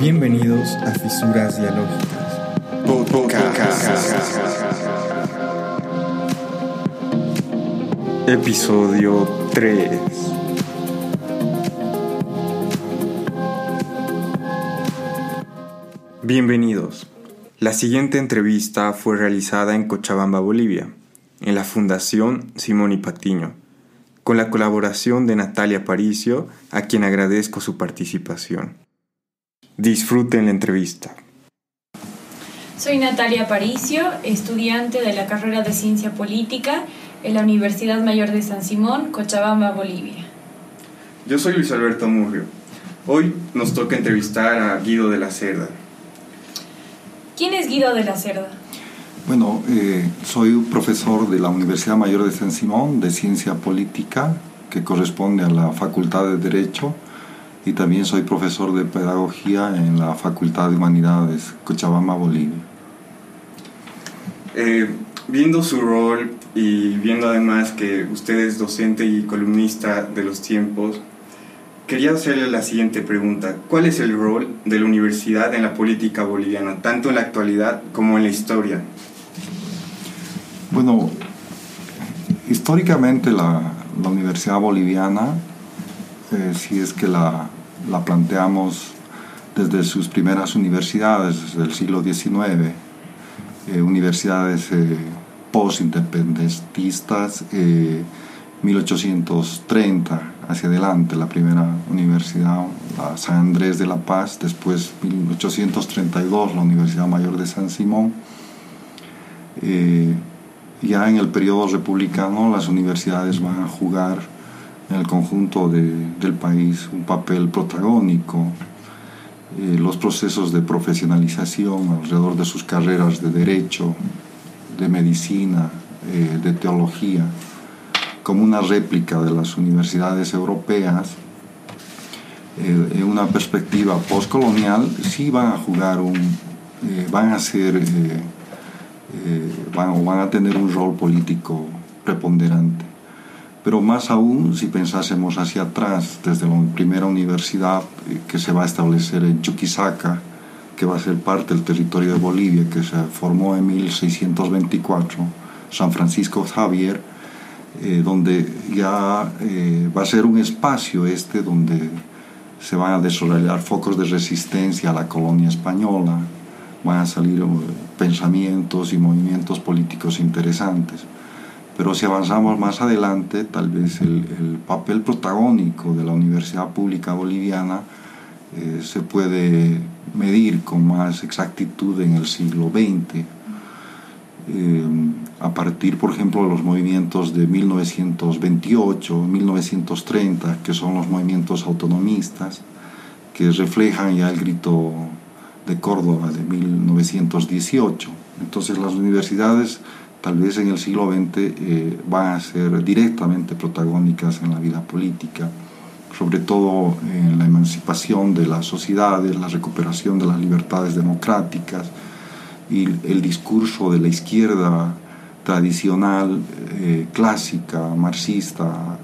Bienvenidos a Fisuras Dialógicas. Episodio 3. Bienvenidos. La siguiente entrevista fue realizada en Cochabamba, Bolivia, en la Fundación Simón y Patiño, con la colaboración de Natalia Paricio, a quien agradezco su participación. Disfruten la entrevista. Soy Natalia Paricio, estudiante de la carrera de Ciencia Política en la Universidad Mayor de San Simón, Cochabamba, Bolivia. Yo soy Luis Alberto Murrio. Hoy nos toca entrevistar a Guido de la Cerda. ¿Quién es Guido de la Cerda? Bueno, eh, soy un profesor de la Universidad Mayor de San Simón de Ciencia Política, que corresponde a la Facultad de Derecho y también soy profesor de pedagogía en la Facultad de Humanidades, Cochabamba, Bolivia. Eh, viendo su rol y viendo además que usted es docente y columnista de los tiempos, quería hacerle la siguiente pregunta. ¿Cuál es el rol de la universidad en la política boliviana, tanto en la actualidad como en la historia? Bueno, históricamente la, Universidad Boliviana eh, si es que la, la, planteamos desde sus primeras universidades del siglo XIX, eh, universidades eh, post-independentistas, 1830 hacia adelante, la primera universidad, la San Andrés de la Paz, después 1832 la Universidad Mayor de San Simón. ya en el periodo republicano las universidades van a jugar en el conjunto del país un papel protagónico. Eh, los procesos de profesionalización alrededor de sus carreras de derecho, de medicina, eh, de teología, como una réplica de las universidades europeas, eh, en una perspectiva postcolonial, sí van a jugar un, van a ser, van, van a tener un rol político preponderante. Pero más aún si pensásemos hacia atrás, desde la primera universidad eh, que se va a establecer en Chuquisaca, que va a ser parte del territorio de Bolivia, que se formó en 1624, San Francisco Javier, eh, donde ya eh, va a ser un espacio este donde se van a desarrollar focos de resistencia a la colonia española, van a salir pensamientos y movimientos políticos interesantes. Pero si avanzamos más adelante, tal vez el, papel protagónico de la Universidad Pública Boliviana eh, se puede medir con más exactitud en el siglo XX. Eh, a partir, por ejemplo, de los movimientos de 1928, 1930, que son los movimientos autonomistas, que reflejan ya el grito de Córdoba de 1918. Entonces las universidades tal vez en el siglo XX eh, van a ser directamente protagónicas en la vida política, sobre todo en la emancipación de las sociedades, la recuperación de las libertades democráticas y el discurso de la izquierda tradicional, eh, clásica, marxista,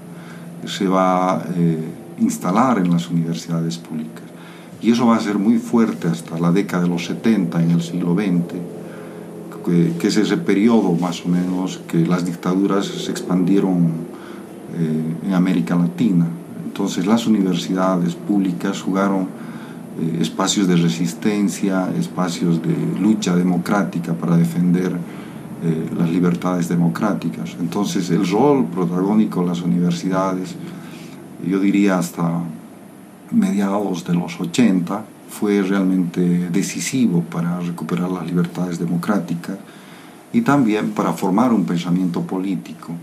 se va a eh, instalar en las universidades públicas. Y eso va a ser muy fuerte hasta la década de los 70 en el siglo XX que, es ese periodo más o menos que las dictaduras se expandieron eh, en América Latina. Entonces las universidades públicas jugaron eh, espacios de resistencia, espacios de lucha democrática para defender eh, las libertades democráticas. Entonces el rol protagónico de las universidades, yo diría hasta mediados de los 80, fue realmente decisivo para recuperar las libertades democráticas y también para formar un pensamiento político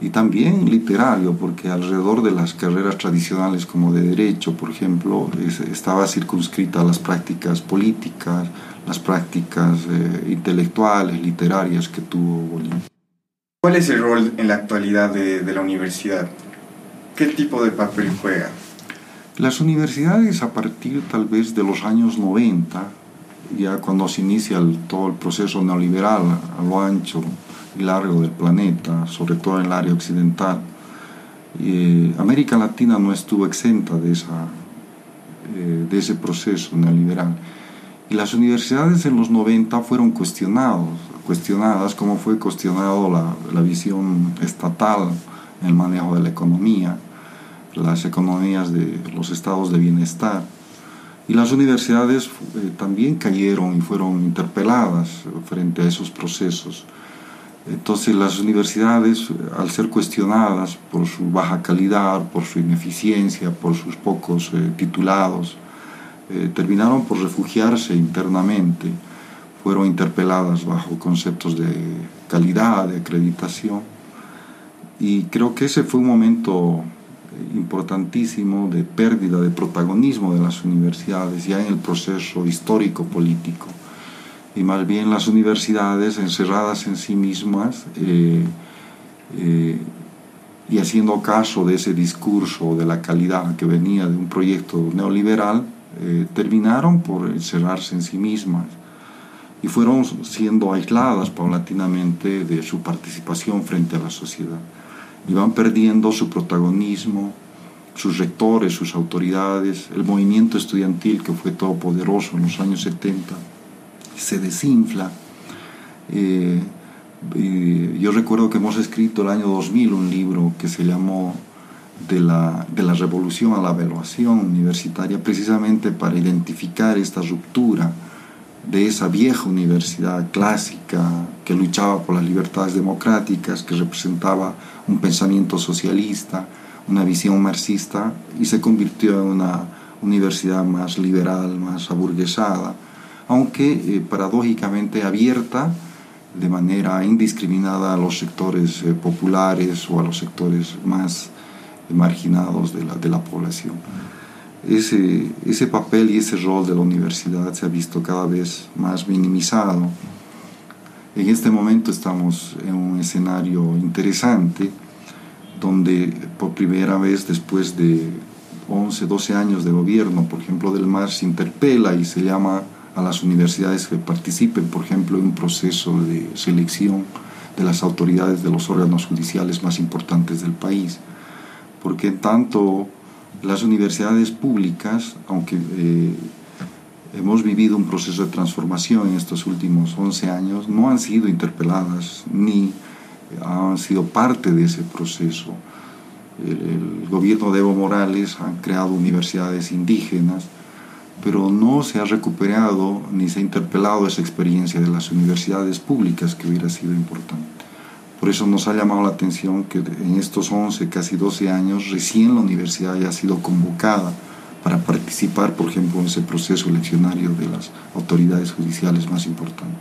y también literario, porque alrededor de las carreras tradicionales como de derecho, por ejemplo, estaba circunscrita a las prácticas políticas, las prácticas eh, intelectuales, literarias que tuvo Bolivia. ¿Cuál es el rol en la actualidad de, de la universidad? ¿Qué tipo de papel juega? Las universidades a partir tal vez de los años 90, ya cuando se inicia todo el proceso neoliberal a lo ancho largo del planeta, sobre todo en el área occidental, eh, América Latina no estuvo exenta de, esa, eh, de ese proceso neoliberal. Y las universidades en los 90 fueron cuestionados, cuestionadas como fue cuestionado la, la visión estatal en el manejo de la economía, las economías de los estados de bienestar. Y las universidades eh, también cayeron y fueron interpeladas frente a esos procesos. Entonces las universidades, al ser cuestionadas por su baja calidad, por su ineficiencia, por sus pocos eh, titulados, eh, terminaron por refugiarse internamente, fueron interpeladas bajo conceptos de calidad, de acreditación. Y creo que ese fue un momento importantísimo de pérdida de protagonismo de las universidades ya en el proceso histórico político y más bien las universidades encerradas en sí mismas eh, eh, y haciendo caso de ese discurso de la calidad que venía de un proyecto neoliberal, eh, terminaron por encerrarse en sí mismas y fueron siendo aisladas paulatinamente de su participación frente a la sociedad. Y van perdiendo su protagonismo, sus rectores, sus autoridades, el movimiento estudiantil que fue todopoderoso en los años 70 se desinfla. Eh, yo recuerdo que hemos escrito el año 2000 un libro que se llamó de la, de la revolución a la evaluación universitaria, precisamente para identificar esta ruptura de esa vieja universidad clásica que luchaba por las libertades democráticas, que representaba un pensamiento socialista, una visión marxista, y se convirtió en una universidad más liberal, más aburguesada, aunque eh, paradójicamente abierta de manera indiscriminada a los sectores eh, populares o a los sectores más marginados de la, de la población. Ese, ese papel y ese rol de la universidad se ha visto cada vez más minimizado. En este momento estamos en un escenario interesante donde por primera vez después de 11, 12 años de gobierno, por ejemplo, del MAR se interpela y se llama a las universidades que participen, por ejemplo, en un proceso de selección de las autoridades de los órganos judiciales más importantes del país. Porque tanto las universidades públicas, aunque eh, hemos vivido un proceso de transformación en estos últimos 11 años, no han sido interpeladas ni han sido parte de ese proceso. El, el gobierno de Evo Morales ha creado universidades indígenas, pero no se ha recuperado ni se ha interpelado esa experiencia de las universidades públicas que hubiera sido importante. Por eso nos ha llamado la atención que en estos 11, casi 12 años, recién la universidad haya sido convocada para participar, por ejemplo, en ese proceso eleccionario de las autoridades judiciales más importantes.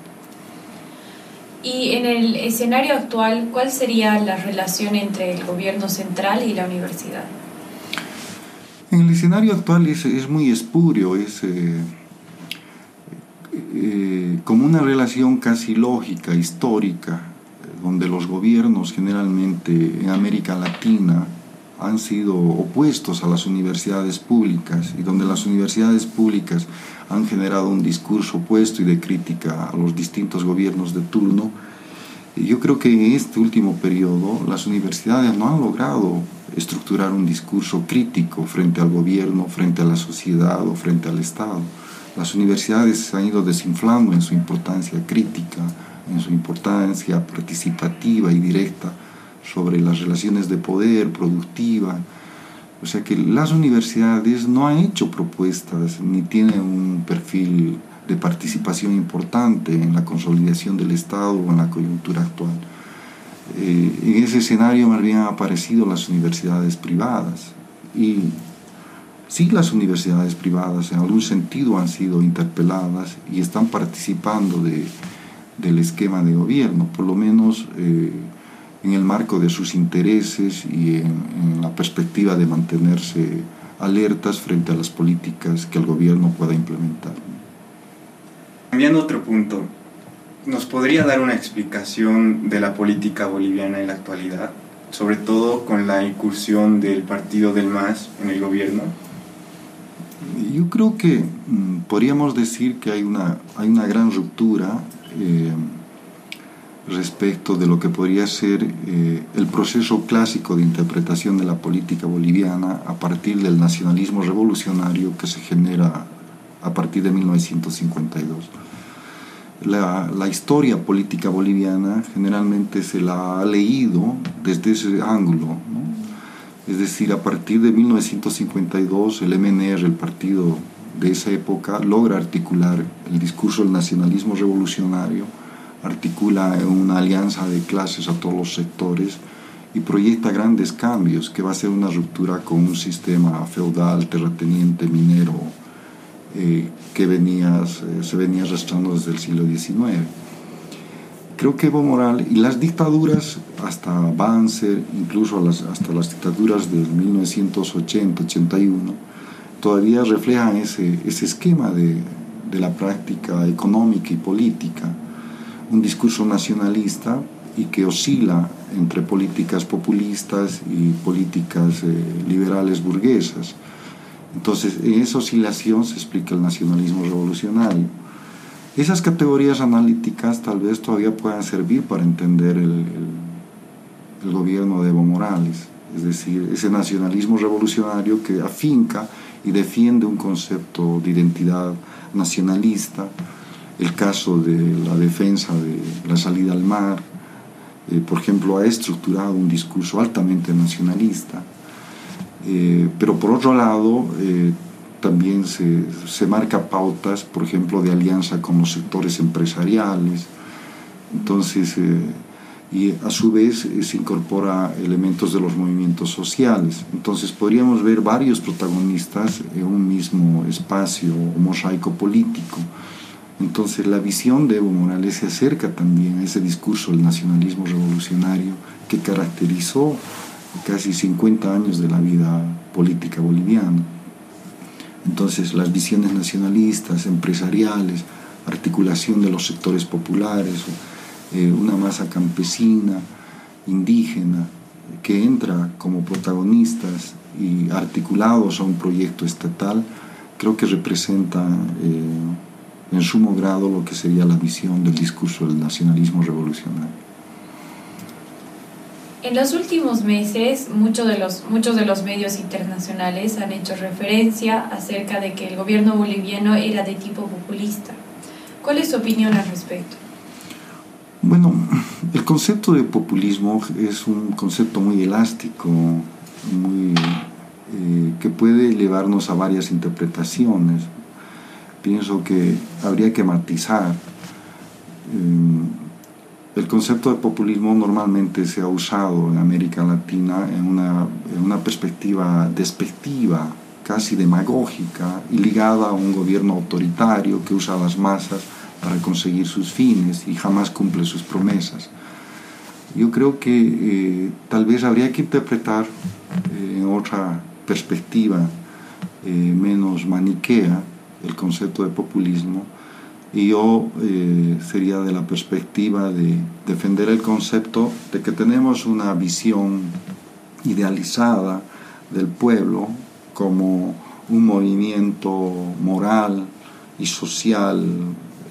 Y en el escenario actual, ¿cuál sería la relación entre el gobierno central y la universidad? En el escenario actual es, es muy espurio, es eh, eh, como una relación casi lógica, histórica, donde los gobiernos generalmente en América Latina han sido opuestos a las universidades públicas y donde las universidades públicas han generado un discurso opuesto y de crítica a los distintos gobiernos de turno. Yo creo que en este último periodo las universidades no han logrado estructurar un discurso crítico frente al gobierno, frente a la sociedad o frente al Estado. Las universidades se han ido desinflando en su importancia crítica, en su importancia participativa y directa sobre las relaciones de poder, productiva. O sea que las universidades no han hecho propuestas ni tienen un perfil de participación importante en la consolidación del Estado o en la coyuntura actual. Eh, en ese escenario más bien han aparecido las universidades privadas y sí las universidades privadas en algún sentido han sido interpeladas y están participando de, del esquema de gobierno, por lo menos eh, en el marco de sus intereses y en, en la perspectiva de mantenerse alertas frente a las políticas que el gobierno pueda implementar. Cambiando otro punto, ¿Nos podría dar una explicación de la política boliviana en la actualidad, sobre todo con la incursión del partido del MAS en el gobierno? Yo creo que mm, podríamos decir que hay una, hay una gran ruptura eh, respecto de lo que podría ser eh, el proceso clásico de interpretación de la política boliviana a partir del nacionalismo revolucionario que se genera a partir de 1952. La, historia política boliviana generalmente se la ha leído desde ese ángulo. Es decir, a partir de 1952 el MNR, el partido de esa época, logra articular el discurso del nacionalismo revolucionario, articula una alianza de clases a todos los sectores y proyecta grandes cambios, que va a ser una ruptura con un sistema feudal, terrateniente, minero, eh, que venía, se venía arrastrando desde el siglo XIX. Creo que Evo Morales y las dictaduras, hasta Banzer, incluso las, hasta las dictaduras del 1980-81, todavía reflejan ese, ese esquema de, de la práctica económica y política, un discurso nacionalista y que oscila entre políticas populistas y políticas eh, liberales burguesas. Entonces, en esa oscilación se explica el nacionalismo revolucionario. Esas categorías analíticas tal vez todavía puedan servir para entender el, gobierno de Evo Morales, es decir, ese nacionalismo revolucionario que afinca y defiende un concepto de identidad nacionalista, el caso de la defensa de la salida al mar, eh, por ejemplo, ha estructurado un discurso altamente nacionalista, eh, pero por otro lado, eh, también se, se, marca pautas, por ejemplo, de alianza con los sectores empresariales, entonces, eh, y a su vez se incorpora elementos de los movimientos sociales. Entonces podríamos ver varios protagonistas en un mismo espacio o mosaico político. Entonces la visión de Evo Morales se acerca también a ese discurso del nacionalismo revolucionario que caracterizó casi 50 años de la vida política boliviana. Entonces las visiones nacionalistas, empresariales, articulación de los sectores populares, eh, una masa campesina, indígena, que entra como protagonistas y articulados a un proyecto estatal, creo que representa eh, en sumo grado lo que sería la visión del discurso del nacionalismo revolucionario. En los últimos meses, muchos de, los, muchos de los medios internacionales han hecho referencia acerca de que el gobierno boliviano era de tipo populista. ¿Cuál es su opinión al respecto? Bueno, el concepto de populismo es un concepto muy elástico, muy, eh, que puede llevarnos a varias interpretaciones. Pienso que habría que matizar. Eh, el concepto de populismo normalmente se ha usado en América Latina en una, en una perspectiva despectiva, casi demagógica y ligada a un gobierno autoritario que usa a las masas para conseguir sus fines y jamás cumple sus promesas. Yo creo que eh, tal vez habría que interpretar eh, en otra perspectiva eh, menos maniquea el concepto de populismo y yo eh, sería de la perspectiva de defender el concepto de que tenemos una visión idealizada del pueblo como un movimiento moral y social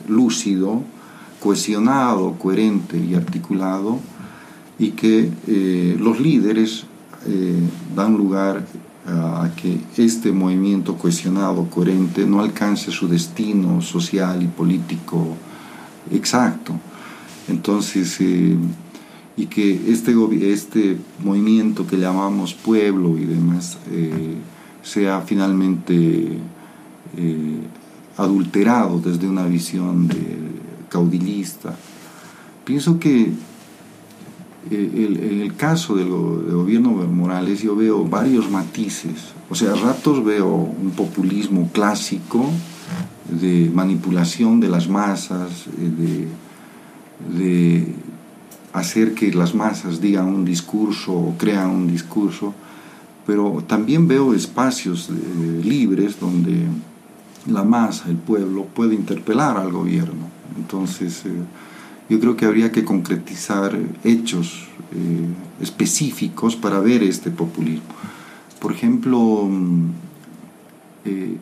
lúcido, cohesionado, coherente y articulado, y que eh, los líderes eh, dan lugar a que este movimiento cohesionado, coherente, no alcance su destino social y político exacto. Entonces, eh, y que este, este movimiento que llamamos pueblo y demás eh, sea finalmente eh, adulterado desde una visión de caudillista. Pienso que en el caso del, gobierno Morales yo veo varios matices. O sea, a ratos veo un populismo clásico de manipulación de las masas, de, de hacer que las masas digan un discurso o crean un discurso, pero también veo espacios eh, libres donde la masa, el pueblo, puede interpelar al gobierno. Entonces, eh, yo creo que habría que concretizar hechos eh, específicos para ver este populismo. Por ejemplo, mm, eh,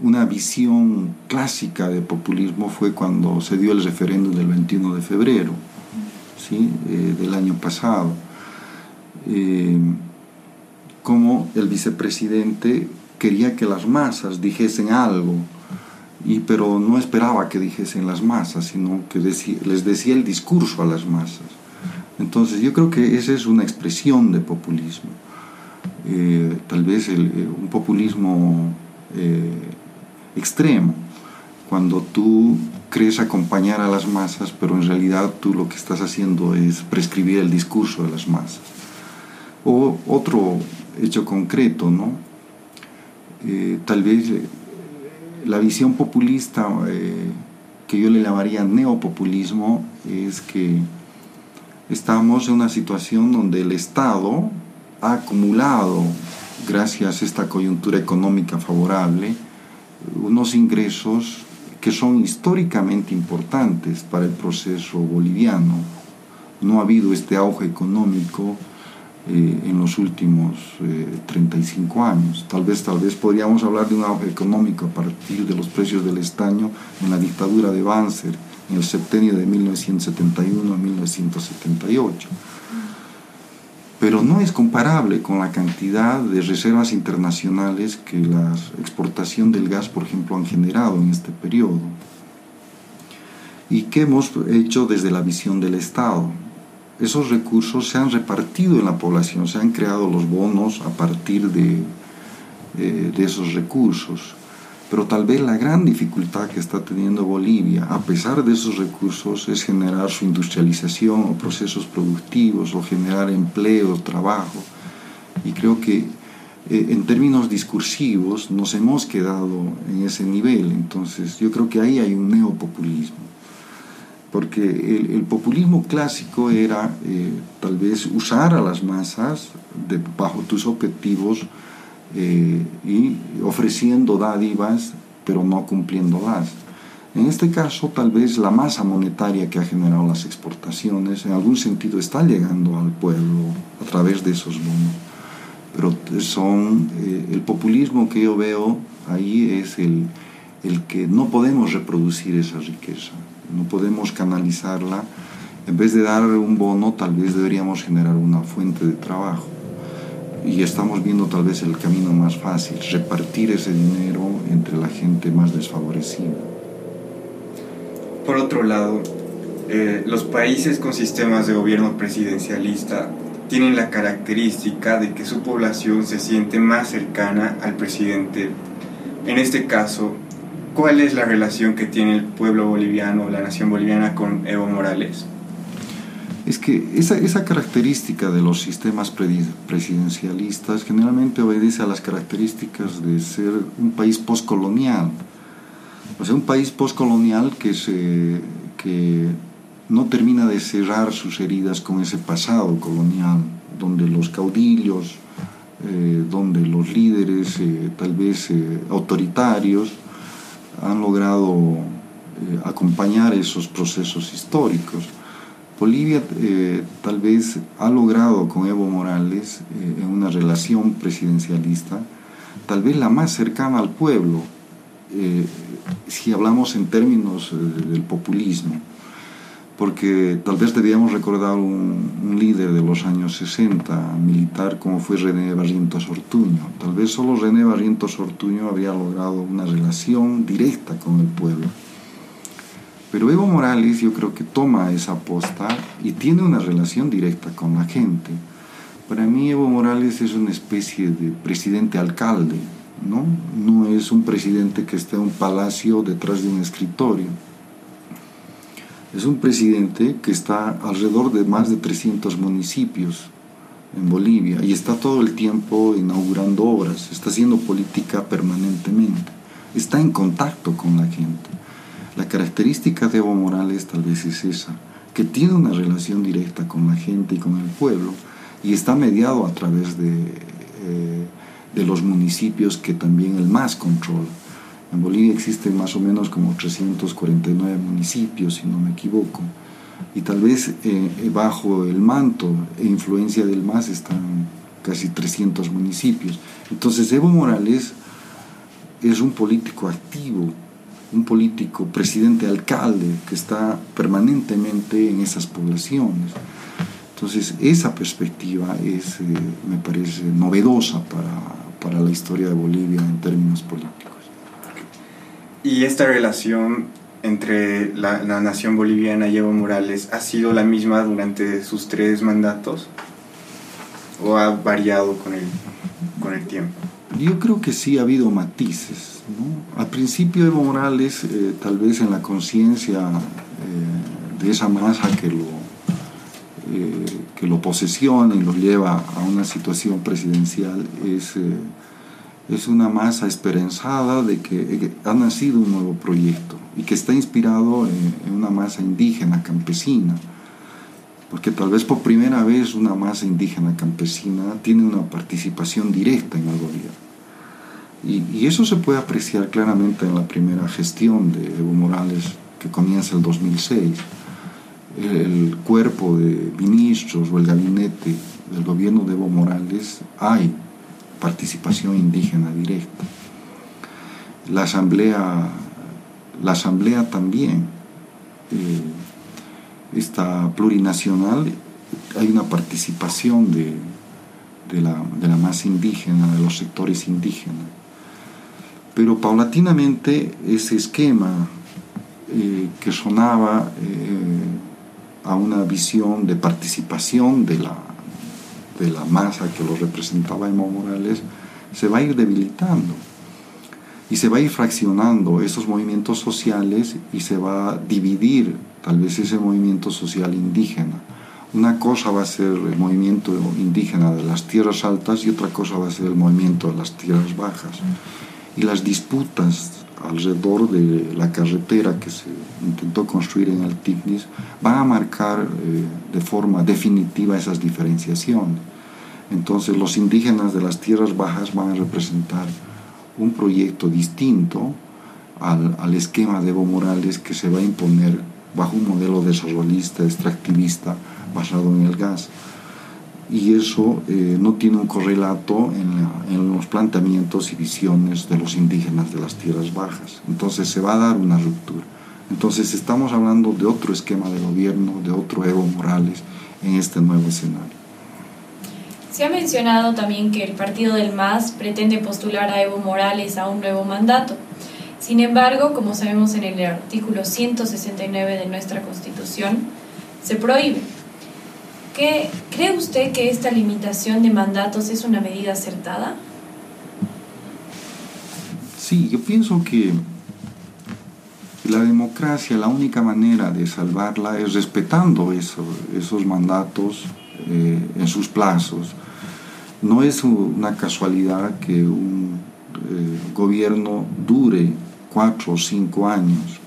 una visión clásica de populismo fue cuando se dio el referéndum del 21 de febrero ¿sí? Eh, del año pasado. Como el vicepresidente quería que las masas dijesen algo, y, pero no esperaba que dijesen las masas, sino que les decía el discurso a las masas. Entonces yo creo que esa es una expresión de populismo. Eh, tal vez un populismo extremo, cuando tú crees acompañar a las masas, pero en realidad tú lo que estás haciendo es prescribir el discurso de las masas. O otro hecho concreto, ¿no? Eh, tal vez eh, la visión populista eh, que yo le llamaría neopopulismo es que estamos en una situación donde el Estado ha acumulado, gracias a esta coyuntura económica favorable, unos ingresos que son históricamente importantes para el proceso boliviano. No ha habido este auge económico eh, en los últimos 35 eh, años. Tal vez, tal vez podríamos hablar de un auge económico a partir de los precios del estaño en la dictadura de Banzer en el septenio de 1971 a 1978 pero no es comparable con la cantidad de reservas internacionales que la exportación del gas, por ejemplo, han generado en este periodo y que hemos hecho desde la visión del Estado. Esos recursos se han repartido en la población, se han creado los bonos a partir de, esos recursos. Pero tal vez la gran dificultad que está teniendo Bolivia, a pesar de esos recursos, es generar su industrialización o procesos productivos o generar empleo, trabajo. Y creo que eh, en términos discursivos nos hemos quedado en ese nivel. Entonces yo creo que ahí hay un neopopulismo. Porque el, populismo clásico era eh, tal vez usar a las masas bajo tus objetivos eh, y ofreciendo dádivas, pero no cumpliéndolas. En este caso, tal vez la masa monetaria que ha generado las exportaciones en algún sentido está llegando al pueblo a través de esos bonos. Pero son, eh, el populismo que yo veo ahí es el, el que no podemos reproducir esa riqueza, no podemos canalizarla. En vez de dar un bono, tal vez deberíamos generar una fuente de trabajo y estamos viendo tal vez el camino más fácil, repartir ese dinero entre la gente más desfavorecida. Por otro lado, eh, los países con sistemas de gobierno presidencialista tienen la característica de que su población se siente más cercana al presidente. En este caso, ¿cuál es la relación que tiene el pueblo boliviano, la nación boliviana con Evo Morales? es que esa, esa característica de los sistemas presidencialistas generalmente obedece a las características de ser un país postcolonial. O sea, un país postcolonial que, se, que no termina de cerrar sus heridas con ese pasado colonial, donde los caudillos, eh, donde los líderes eh, tal vez eh, autoritarios han logrado acompañar esos procesos históricos. Bolivia eh, tal vez ha logrado con Evo Morales eh, una relación presidencialista, tal vez la más cercana al pueblo, eh, si hablamos en términos del populismo, porque tal vez debíamos recordar un, un, líder de los años 60, militar, como fue René Barrientos Ortuño. Tal vez solo René Barrientos Ortuño había logrado una relación directa con el pueblo pero Evo Morales yo creo que toma esa posta y tiene una relación directa con la gente. Para mí Evo Morales es una especie de presidente alcalde, ¿no? No es un presidente que esté en un palacio detrás de un escritorio. Es un presidente que está alrededor de más de 300 municipios en Bolivia y está todo el tiempo inaugurando obras, está haciendo política permanentemente, está en contacto con la gente. La característica de Evo Morales tal vez es esa, que tiene una relación directa con la gente y con el pueblo y está mediado a través de, eh, de los municipios que también el MAS controla. En Bolivia existen más o menos como 349 municipios, si no me equivoco, y tal vez eh, bajo el manto e influencia del MAS están casi 300 municipios. Entonces Evo Morales es un político activo, un político presidente alcalde que está permanentemente en esas poblaciones. Entonces, esa perspectiva es, eh, me parece novedosa para, para la historia de Bolivia en términos políticos. ¿Y esta relación entre la, la, nación boliviana y Evo Morales ha sido la misma durante sus tres mandatos? ¿O ha variado con el, con el tiempo? Yo creo que sí ha habido matices. ¿no? Al principio Evo Morales, eh, tal vez en la conciencia eh, de esa masa que lo, eh, que lo posesiona y lo lleva a una situación presidencial, es, eh, es una masa esperanzada de que, que, ha nacido un nuevo proyecto y que está inspirado en, una masa indígena, campesina porque tal vez por primera vez una masa indígena campesina tiene una participación directa en el gobierno. Y, y, eso se puede apreciar claramente en la primera gestión de Evo Morales, que comienza el 2006. El, el cuerpo de ministros o el gabinete del gobierno de Evo Morales hay participación indígena directa. La asamblea, la asamblea también. Eh, esta plurinacional hay una participación de, de, la, de, la, masa indígena, de los sectores indígenas. Pero paulatinamente ese esquema eh, que sonaba eh, a una visión de participación de la, de la masa que lo representaba Evo Morales se va a ir debilitando y se va a ir fraccionando esos movimientos sociales y se va a dividir tal vez ese movimiento social indígena. Una cosa va a ser el movimiento indígena de las tierras altas y otra cosa va a ser el movimiento de las tierras bajas. Y las disputas alrededor de la carretera que se intentó construir en el Tignis van a marcar eh, de forma definitiva esas diferenciaciones. Entonces los indígenas de las tierras bajas van a representar un proyecto distinto al, al esquema de Evo Morales que se va a imponer bajo un modelo desarrollista, extractivista, basado en el gas. Y eso eh, no tiene un correlato en, en, los planteamientos y visiones de los indígenas de las tierras bajas. Entonces se va a dar una ruptura. Entonces estamos hablando de otro esquema de gobierno, de otro Evo Morales en este nuevo escenario. Se ha mencionado también que el partido del MAS pretende postular a Evo Morales a un nuevo mandato. Sin embargo, como sabemos en el artículo 169 de nuestra Constitución, se prohíbe. ¿Qué, ¿Cree usted que esta limitación de mandatos es una medida acertada? Sí, yo pienso que la democracia, la única manera de salvarla es respetando eso, esos mandatos eh, en sus plazos. No es una casualidad que un eh, gobierno dure cuatro o cinco años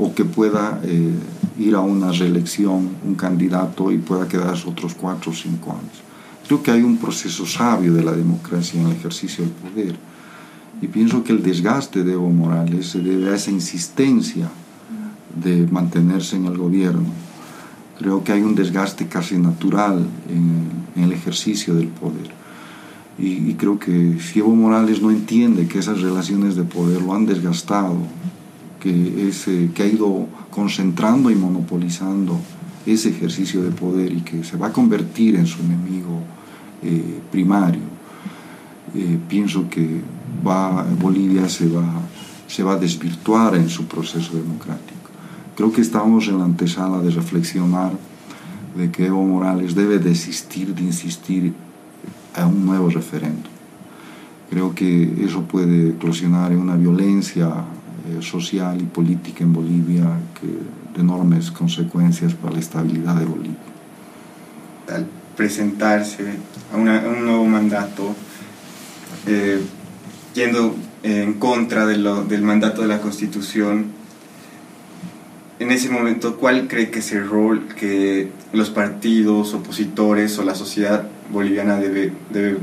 o que pueda eh, ir a una reelección un candidato y pueda quedarse otros cuatro o cinco años. Creo que hay un proceso sabio de la democracia en el ejercicio del poder y pienso que el desgaste de Evo Morales se debe a esa insistencia de mantenerse en el gobierno. Creo que hay un desgaste casi natural en, en el ejercicio del poder. Y, y, creo que si Evo Morales no entiende que esas relaciones de poder lo han desgastado, que, ese, que ha ido concentrando y monopolizando ese ejercicio de poder y que se va a convertir en su enemigo eh, primario, eh, pienso que va, Bolivia se va, se va a desvirtuar en su proceso democrático. Creo que estamos en la antesala de reflexionar de que Evo Morales debe desistir de insistir a un nuevo referendo. Creo que eso puede eclosionar en una violencia eh, social y política en Bolivia que, de enormes consecuencias para la estabilidad de Bolivia. Al presentarse a, una, a un nuevo mandato, eh, yendo en contra de lo, del mandato de la Constitución, en ese momento, ¿cuál cree que es el rol que los partidos opositores o la sociedad boliviana debe, debe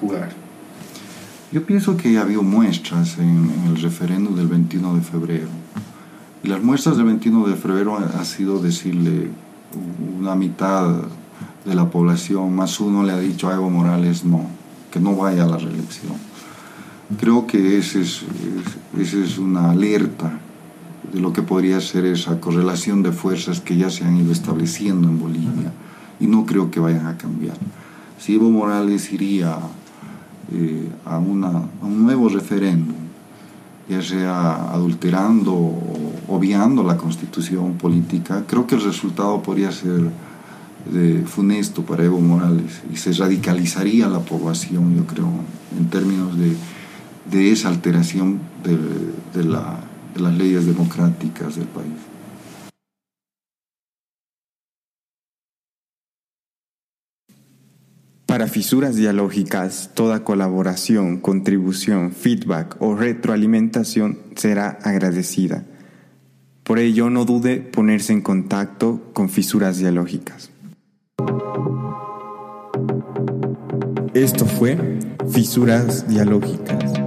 jugar? Yo pienso que ha habido muestras en, en, el referéndum del 21 de febrero. Y las muestras del 21 de febrero ha, sido decirle una mitad de la población, más uno le ha dicho a Evo Morales no, que no vaya a la reelección. Creo que esa es, es una alerta de lo que podría ser esa correlación de fuerzas que ya se han ido estableciendo en Bolivia y no creo que vayan a cambiar. Si Evo Morales iría eh, a, una, un nuevo referéndum, ya sea adulterando o obviando la constitución política, creo que el resultado podría ser de funesto para Evo Morales y se radicalizaría la población, yo creo, en términos de, esa alteración de, de las leyes democráticas del país. Para fisuras dialógicas, toda colaboración, contribución, feedback o retroalimentación será agradecida. Por ello, no dude ponerse en contacto con fisuras dialógicas. Esto fue Fisuras Dialógicas.